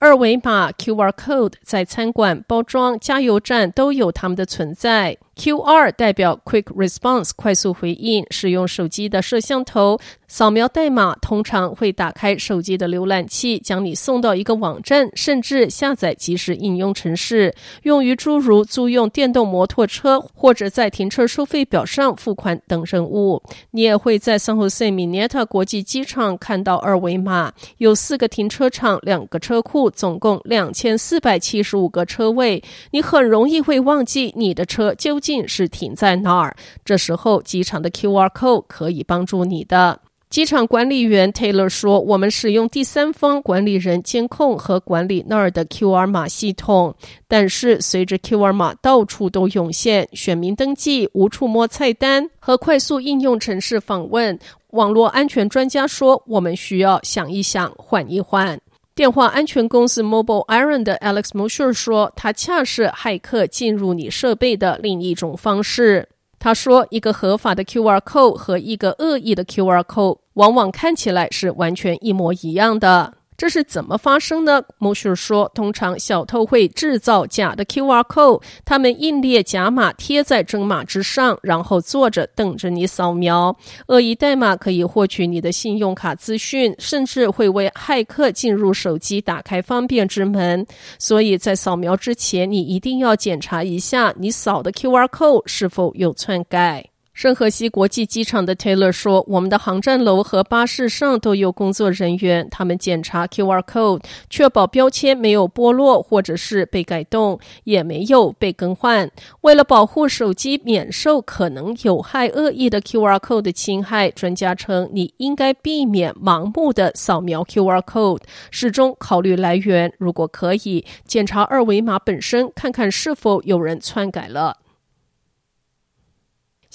二维码 QR code 在餐馆、包装、加油站都有它们的存在。QR 代表 Quick Response 快速回应，使用手机的摄像头扫描代码，通常会打开手机的浏览器，将你送到一个网站，甚至下载即时应用程式，用于诸如租用电动摩托车或者在停车收费表上付款等任务。你也会在 San Jose Mineta 国际机场看到二维码，有四个停车场，两个车库，总共两千四百七十五个车位。你很容易会忘记你的车究竟是停在哪儿？这时候，机场的 QR code 可以帮助你的。机场管理员 Taylor 说：“我们使用第三方管理人监控和管理那儿的 QR 码系统，但是随着 QR 码到处都涌现，选民登记、无触摸菜单和快速应用程式访问，网络安全专家说，我们需要想一想，缓一缓。”电话安全公司 Mobile Iron 的 Alex Mosher 说：“它恰是骇客进入你设备的另一种方式。”他说：“一个合法的 QR code 和一个恶意的 QR code 往往看起来是完全一模一样的。”这是怎么发生的？莫须说，通常小偷会制造假的 QR code，他们印列假码贴在真码之上，然后坐着等着你扫描。恶意代码可以获取你的信用卡资讯，甚至会为骇客进入手机打开方便之门。所以在扫描之前，你一定要检查一下你扫的 QR code 是否有篡改。圣荷西国际机场的 Taylor 说：“我们的航站楼和巴士上都有工作人员，他们检查 QR code，确保标签没有剥落或者是被改动，也没有被更换。为了保护手机免受可能有害恶意的 QR code 的侵害，专家称你应该避免盲目的扫描 QR code，始终考虑来源。如果可以，检查二维码本身，看看是否有人篡改了。”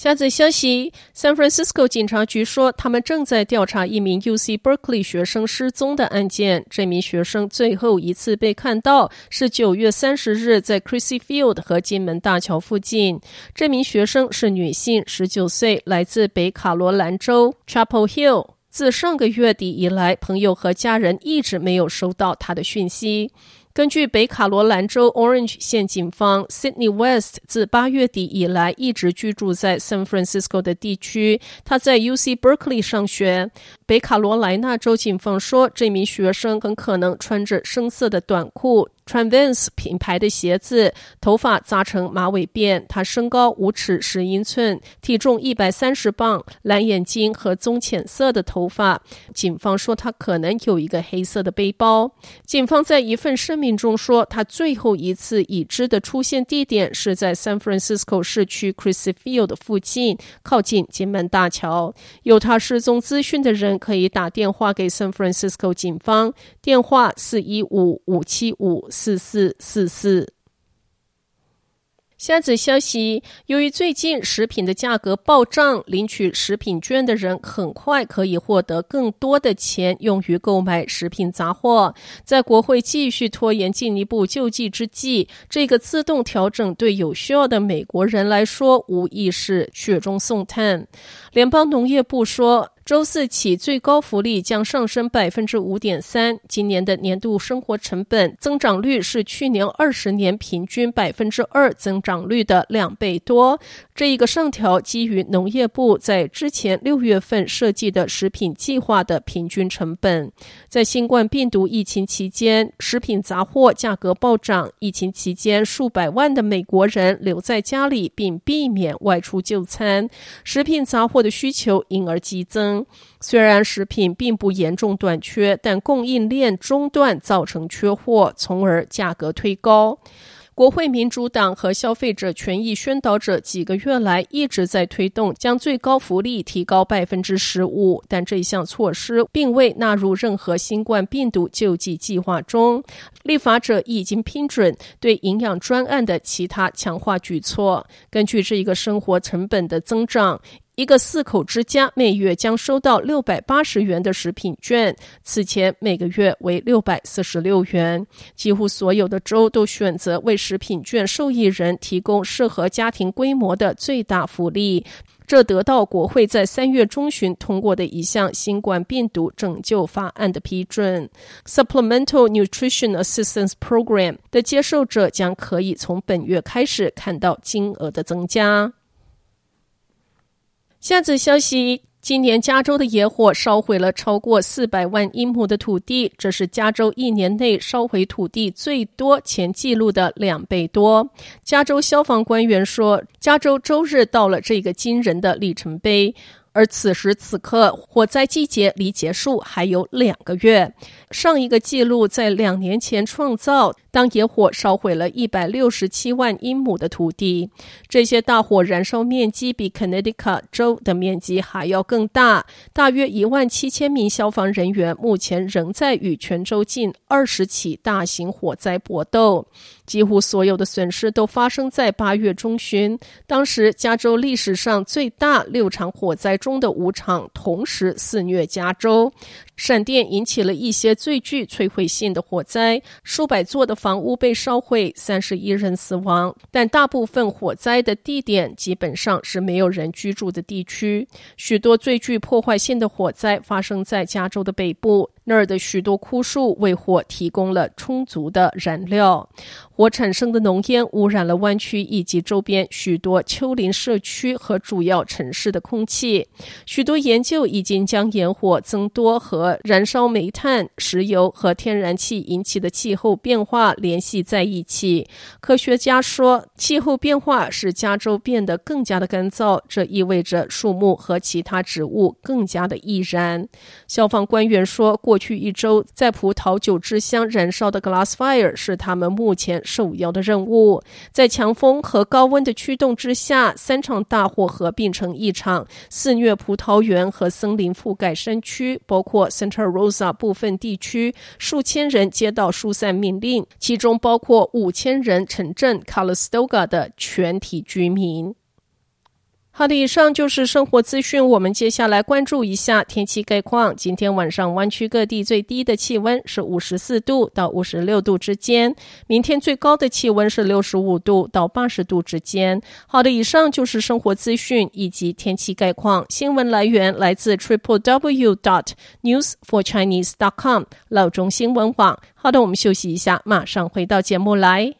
下则消息：San Francisco 警察局说，他们正在调查一名 UC Berkeley 学生失踪的案件。这名学生最后一次被看到是九月三十日，在 Crissy Field 和金门大桥附近。这名学生是女性，十九岁，来自北卡罗兰州 Chapel Hill。自上个月底以来，朋友和家人一直没有收到他的讯息。根据北卡罗兰州 Orange 县警方，Sydney West 自八月底以来一直居住在 San Francisco 的地区。他在 UC Berkeley 上学。北卡罗来纳州警方说，这名学生很可能穿着深色的短裤。穿 Vans 品牌的鞋子，头发扎成马尾辫。他身高五尺十英寸，体重一百三十磅，蓝眼睛和棕浅色的头发。警方说他可能有一个黑色的背包。警方在一份声明中说，他最后一次已知的出现地点是在 San Francisco 市区 Crissy Field 附近，靠近金门大桥。有他失踪资讯的人可以打电话给 San Francisco 警方，电话四一五五七五。四四四四。下则消息：由于最近食品的价格暴涨，领取食品券的人很快可以获得更多的钱，用于购买食品杂货。在国会继续拖延进一步救济之际，这个自动调整对有需要的美国人来说，无疑是雪中送炭。联邦农业部说，周四起，最高福利将上升百分之五点三。今年的年度生活成本增长率是去年二十年平均百分之二增长率的两倍多。这一个上调基于农业部在之前六月份设计的食品计划的平均成本。在新冠病毒疫情期间，食品杂货价格暴涨。疫情期间，数百万的美国人留在家里，并避免外出就餐，食品杂货的需求因而激增。虽然食品并不严重短缺，但供应链中断造成缺货，从而价格推高。国会民主党和消费者权益宣导者几个月来一直在推动将最高福利提高百分之十五，但这项措施并未纳入任何新冠病毒救济计划中。立法者已经批准对营养专案的其他强化举措。根据这一个生活成本的增长。一个四口之家每月将收到六百八十元的食品券，此前每个月为六百四十六元。几乎所有的州都选择为食品券受益人提供适合家庭规模的最大福利，这得到国会在三月中旬通过的一项新冠病毒拯救法案的批准。Supplemental Nutrition Assistance Program 的接受者将可以从本月开始看到金额的增加。下则消息：今年加州的野火烧毁了超过四百万英亩的土地，这是加州一年内烧毁土地最多前记录的两倍多。加州消防官员说，加州周日到了这个惊人的里程碑。而此时此刻，火灾季节离结束还有两个月。上一个记录在两年前创造，当野火烧毁了一百六十七万英亩的土地。这些大火燃烧面积比康涅狄克州的面积还要更大。大约一万七千名消防人员目前仍在与全州近二十起大型火灾搏斗。几乎所有的损失都发生在八月中旬，当时加州历史上最大六场火灾中的五场同时肆虐加州。闪电引起了一些最具摧毁性的火灾，数百座的房屋被烧毁，三十一人死亡。但大部分火灾的地点基本上是没有人居住的地区。许多最具破坏性的火灾发生在加州的北部。那儿的许多枯树为火提供了充足的燃料，火产生的浓烟污染了湾区以及周边许多丘陵社区和主要城市的空气。许多研究已经将野火增多和燃烧煤炭、石油和天然气引起的气候变化联系在一起。科学家说，气候变化使加州变得更加的干燥，这意味着树木和其他植物更加的易燃。消防官员说，过过去一周，在葡萄酒之乡燃烧的 Glass Fire 是他们目前首要的任务。在强风和高温的驱动之下，三场大火合并成一场，肆虐葡萄园和森林覆盖山区，包括 Santa Rosa 部分地区，数千人接到疏散命令，其中包括五千人城镇 Calistoga 的全体居民。好的，以上就是生活资讯。我们接下来关注一下天气概况。今天晚上湾区各地最低的气温是五十四度到五十六度之间，明天最高的气温是六十五度到八十度之间。好的，以上就是生活资讯以及天气概况。新闻来源来自 triple w dot news for chinese dot com 老中新闻网。好的，我们休息一下，马上回到节目来。